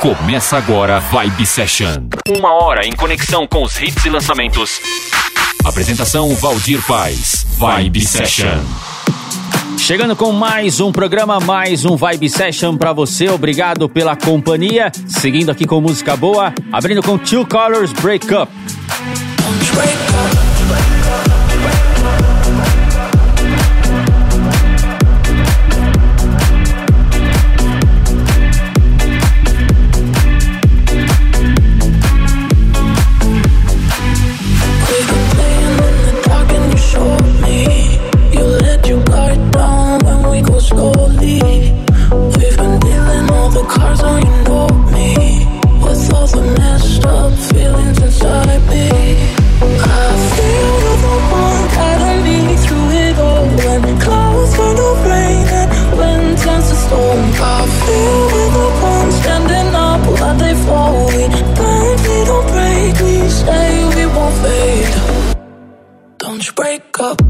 Começa agora Vibe Session. Uma hora em conexão com os hits e lançamentos. Apresentação Valdir Paz. Vibe Session. Chegando com mais um programa, mais um Vibe Session para você. Obrigado pela companhia. Seguindo aqui com música boa, abrindo com Two Colors Break Up. Break up.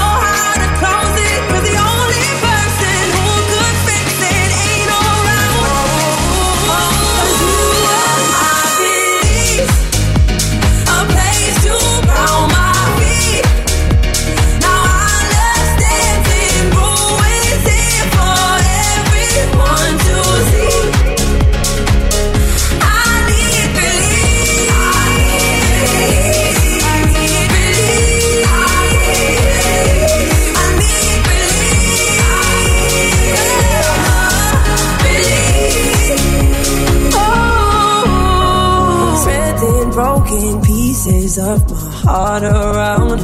heart around.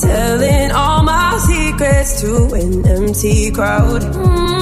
Telling all my secrets to an empty crowd. Mm,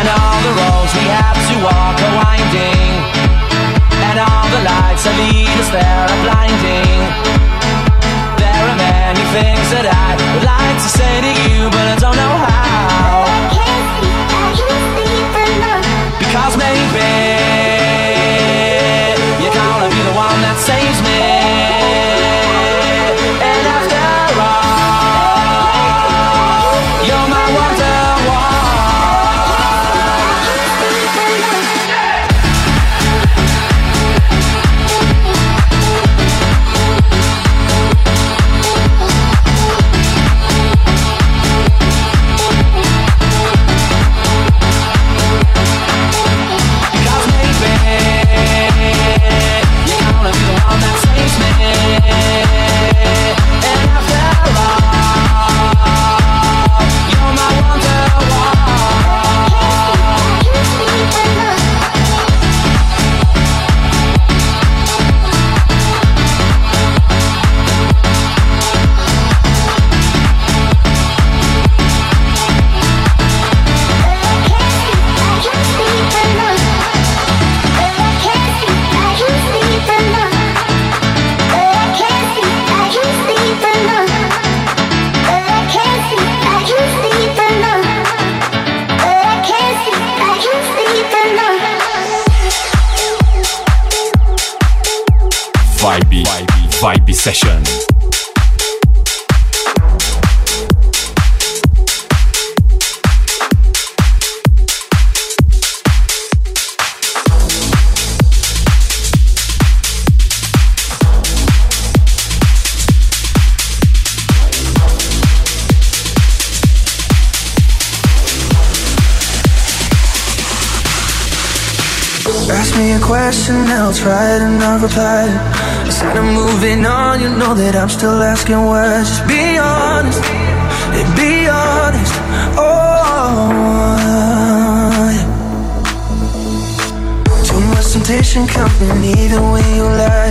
And all the roads we have to walk are winding. And all the lights that lead us there Ask me a question, I'll try and I'll reply. Instead of moving on, you know that I'm still asking why. Just be honest, yeah, be honest. Oh, yeah. too much temptation coming even when you lie.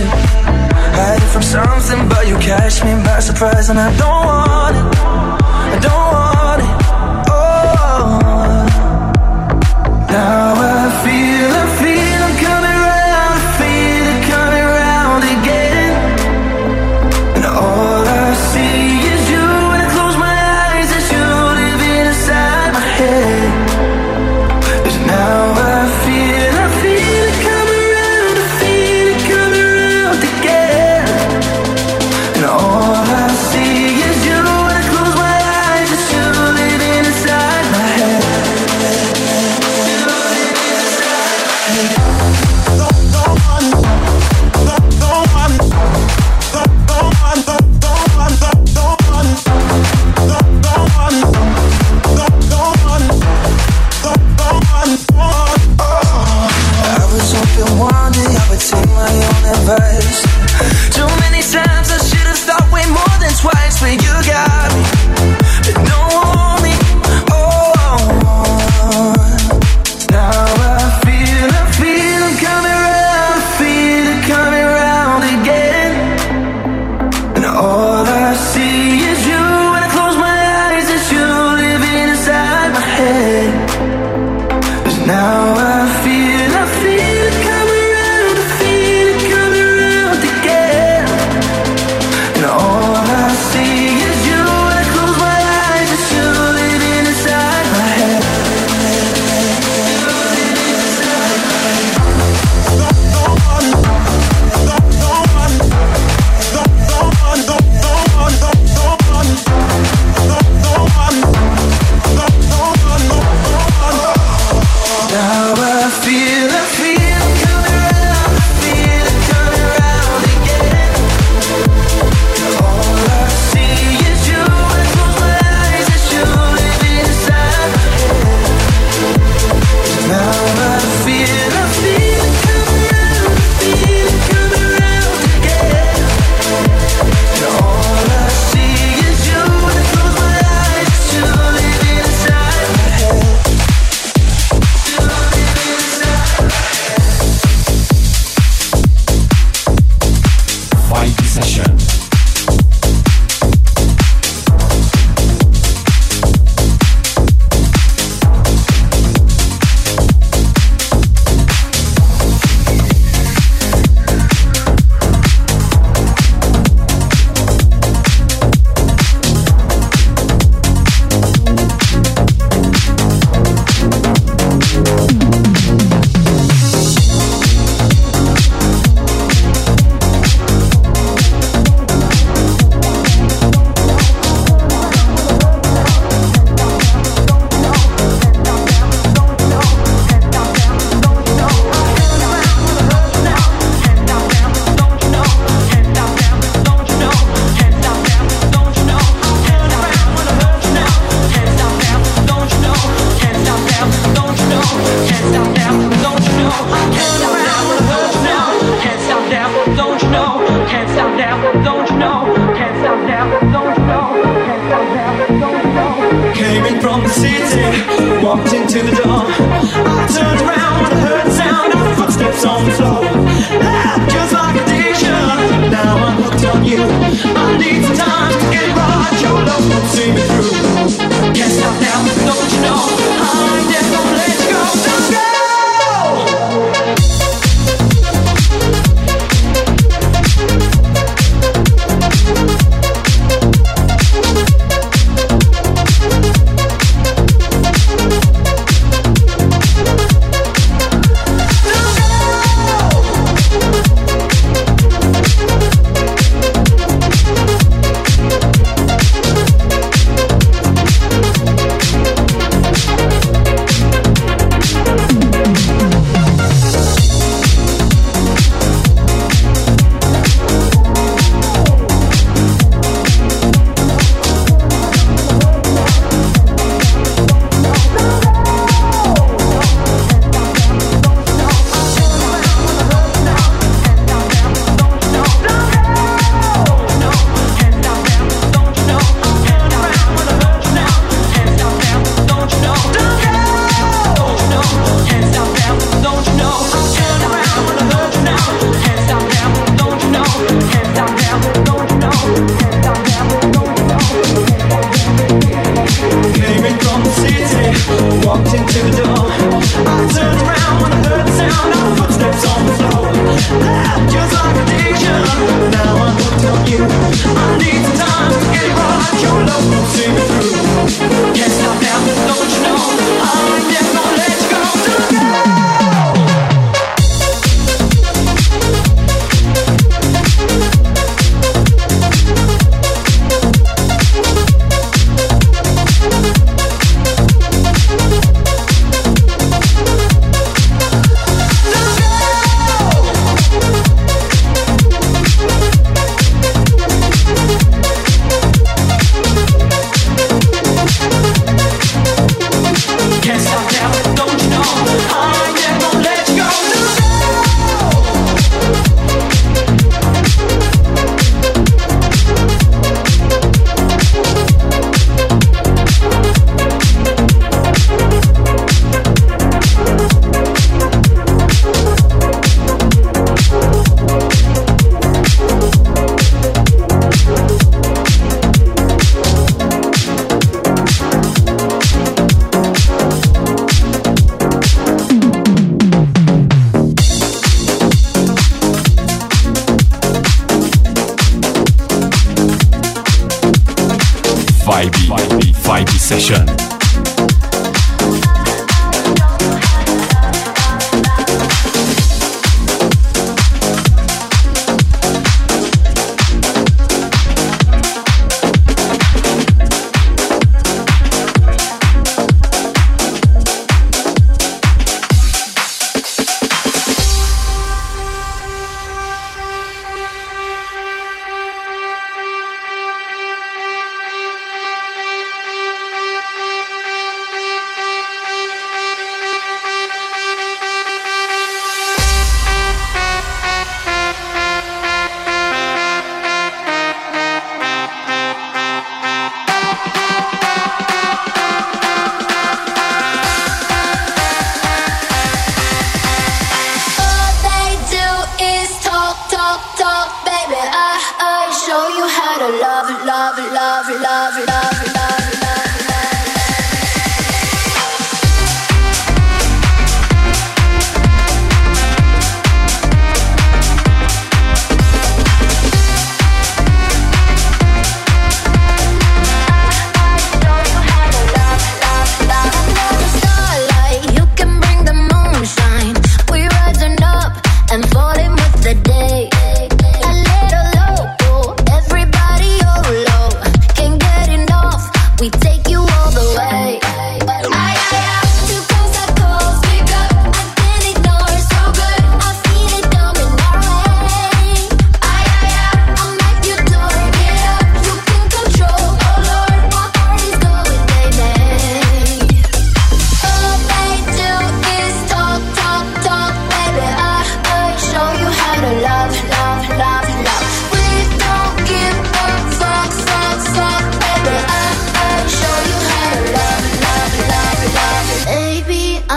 Hiding from something, but you catch me by surprise, and I don't want it. I don't want it. Oh. Now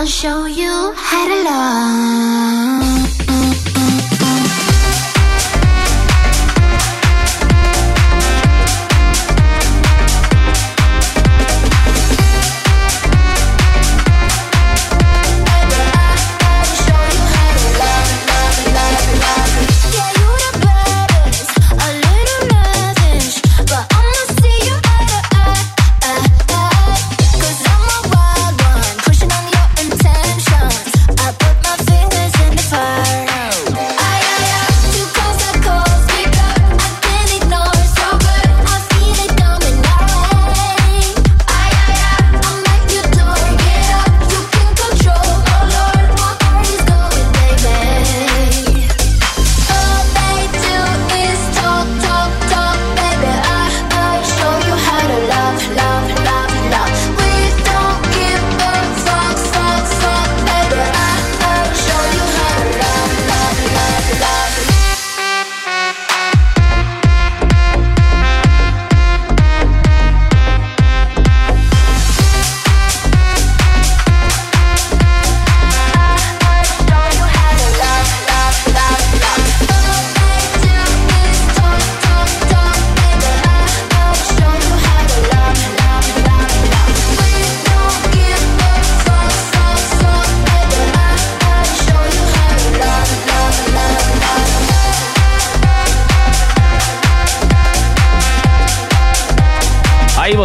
I'll show you how to love.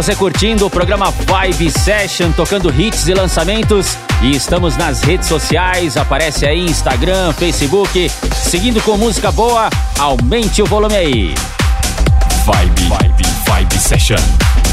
você curtindo o programa Vibe Session, tocando hits e lançamentos. E estamos nas redes sociais, aparece aí Instagram, Facebook. Seguindo com música boa, aumente o volume aí. Vibe, Vibe, Vibe Session.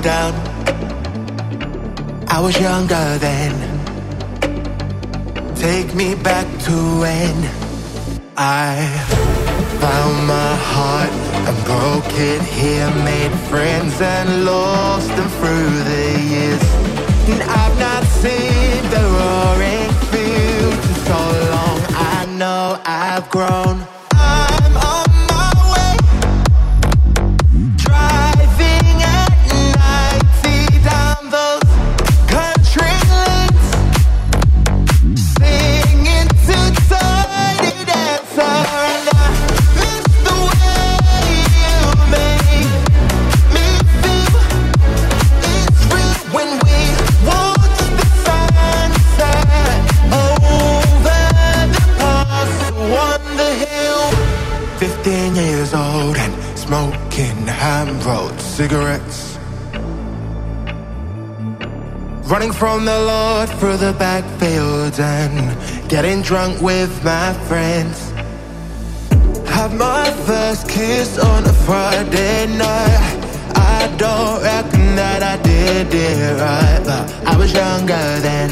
down. I was younger then. Take me back to when I found my heart and broke it here. Made friends and lost them through the years. And I've not seen the roaring field for so long. I know I've grown. cigarettes. Running from the Lord through the back fields and getting drunk with my friends. Have my first kiss on a Friday night. I don't reckon that I did it right, but I was younger then.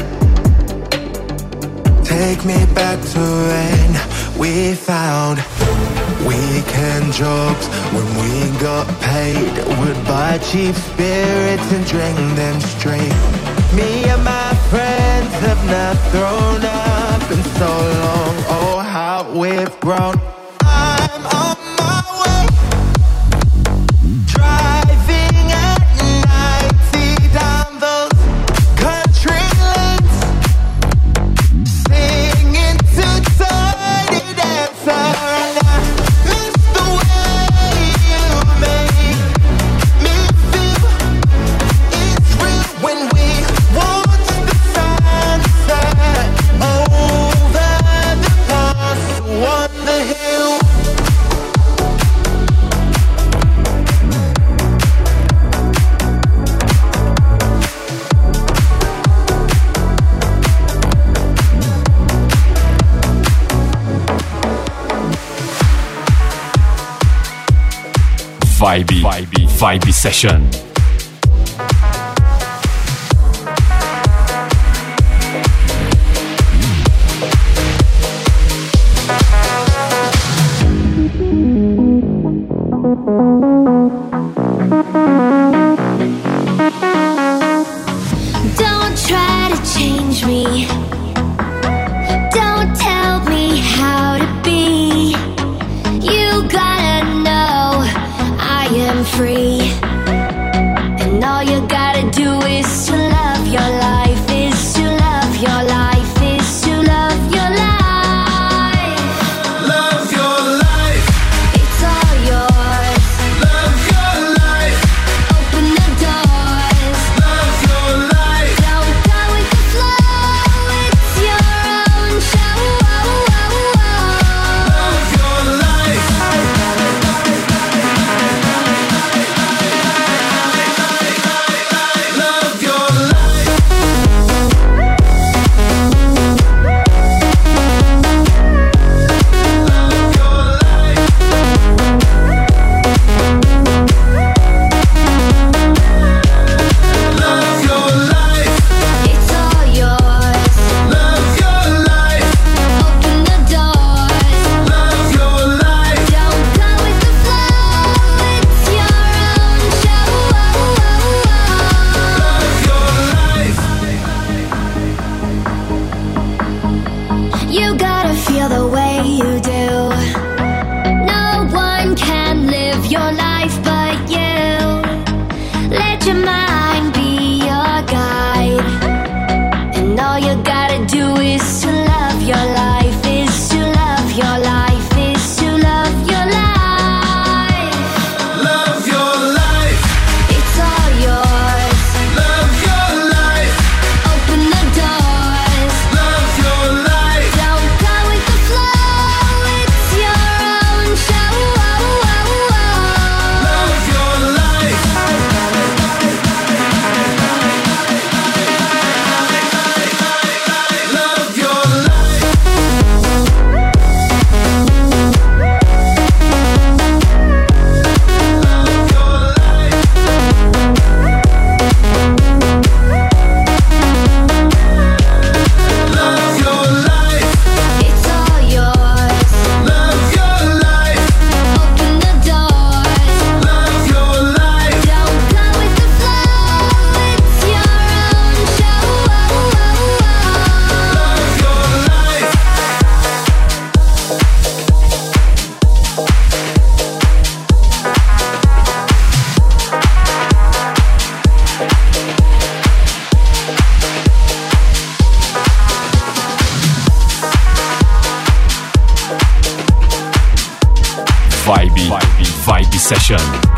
Take me back to when we found weekend jobs when we got paid, we'd buy cheap spirits and drink them straight. Me and my friends have not thrown up in so long. Oh, how we've grown. session. session.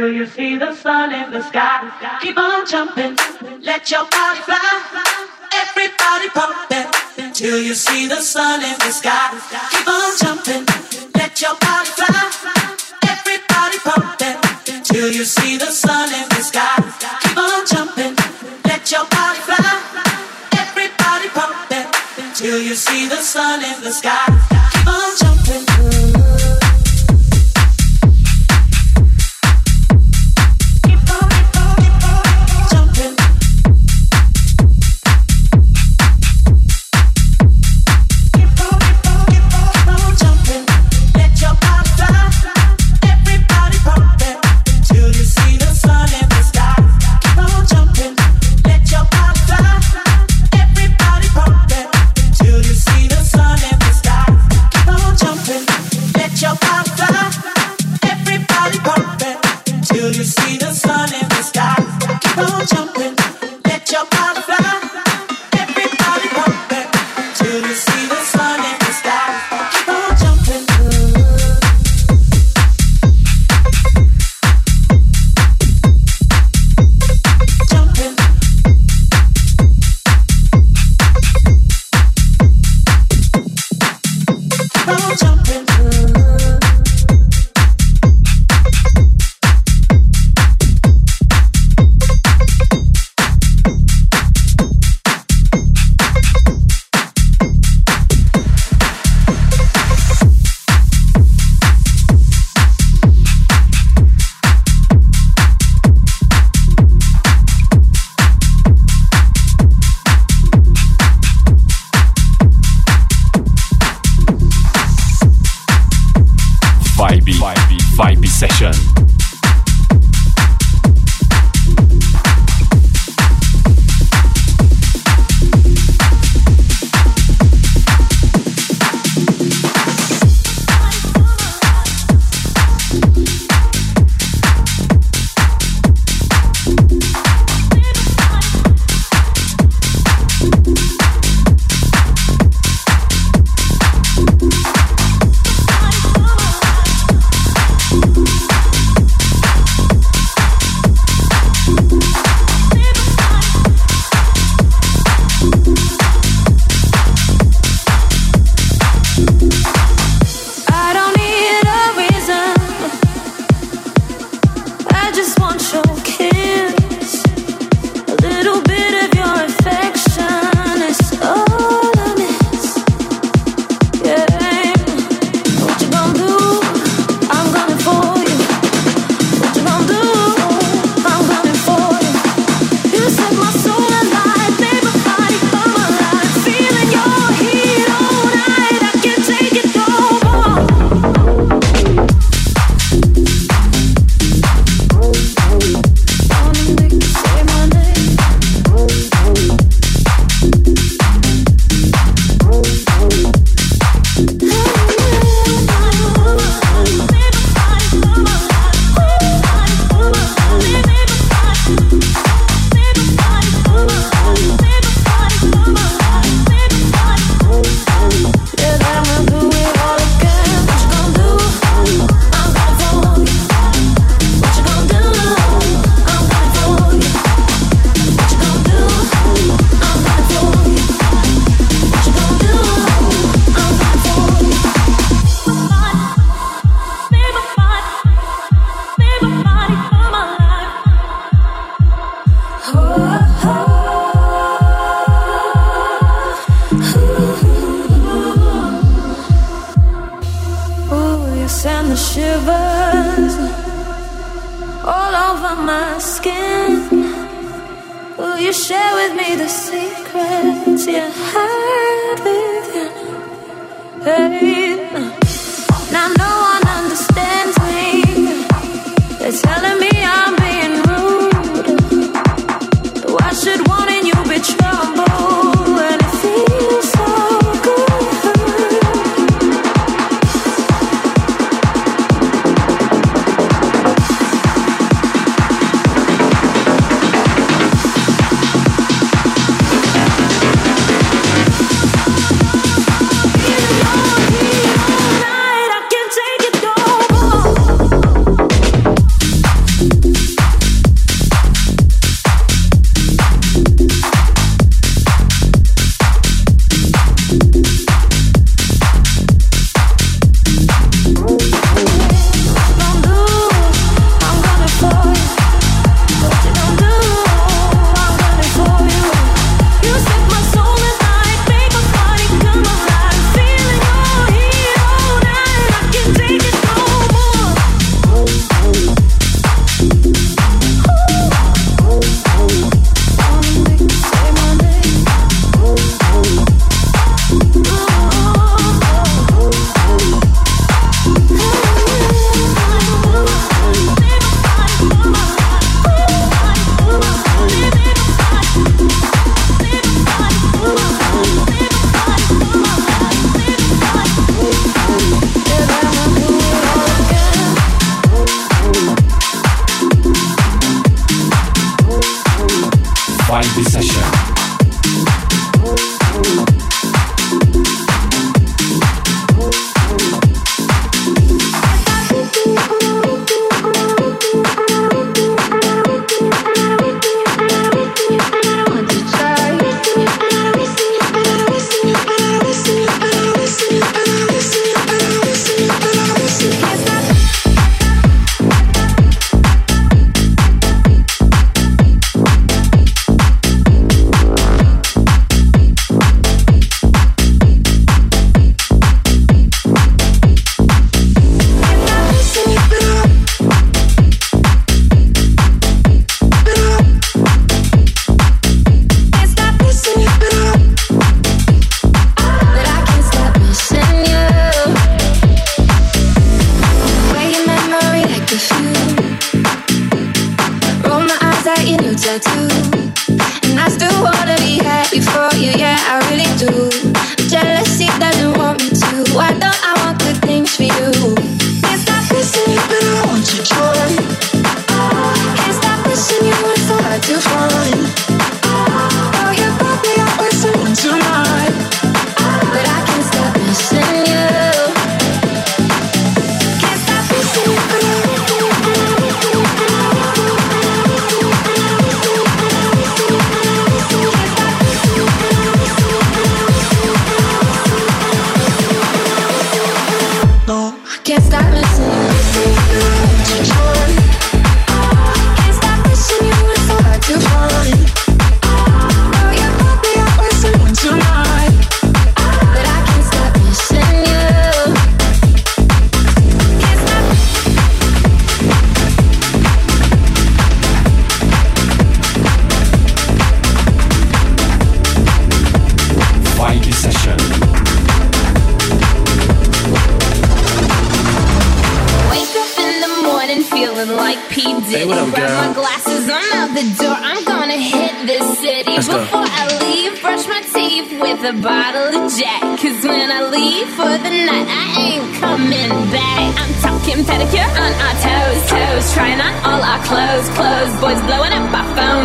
Do you see the sun in the sky? Keep on jumping, let your body fly. Everybody pumping. Till you see the sun in the sky. Keep on jumping, let your body fly. Everybody pumping. Till you see the sun in the sky. Keep on jumping, let your body fly. Everybody pumping. Till you see the sun in the sky.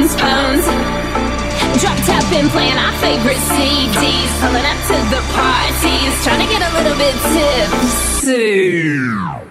phones, phones. Dropped up and playing our favorite CDs, pulling up to the parties, trying to get a little bit tipsy.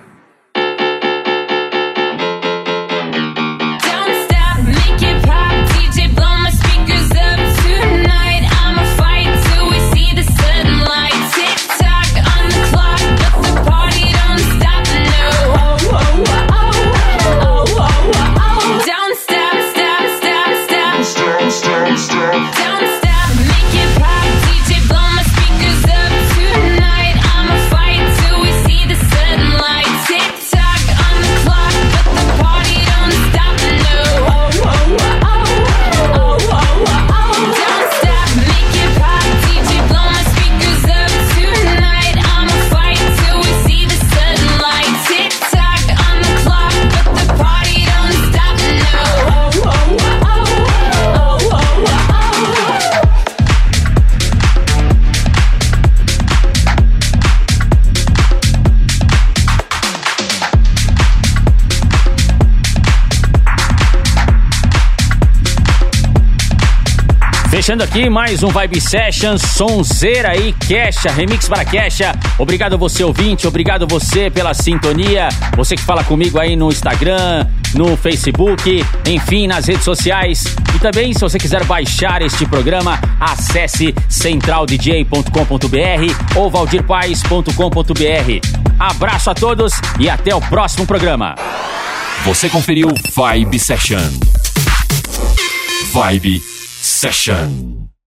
Fechando aqui mais um Vibe Session, sonzeira aí, Kesha, remix para Kesha. Obrigado você ouvinte, obrigado você pela sintonia, você que fala comigo aí no Instagram, no Facebook, enfim, nas redes sociais. E também, se você quiser baixar este programa, acesse centraldj.com.br ou valdirpaes.com.br. Abraço a todos e até o próximo programa. Você conferiu Vibe Session. Vibe Session.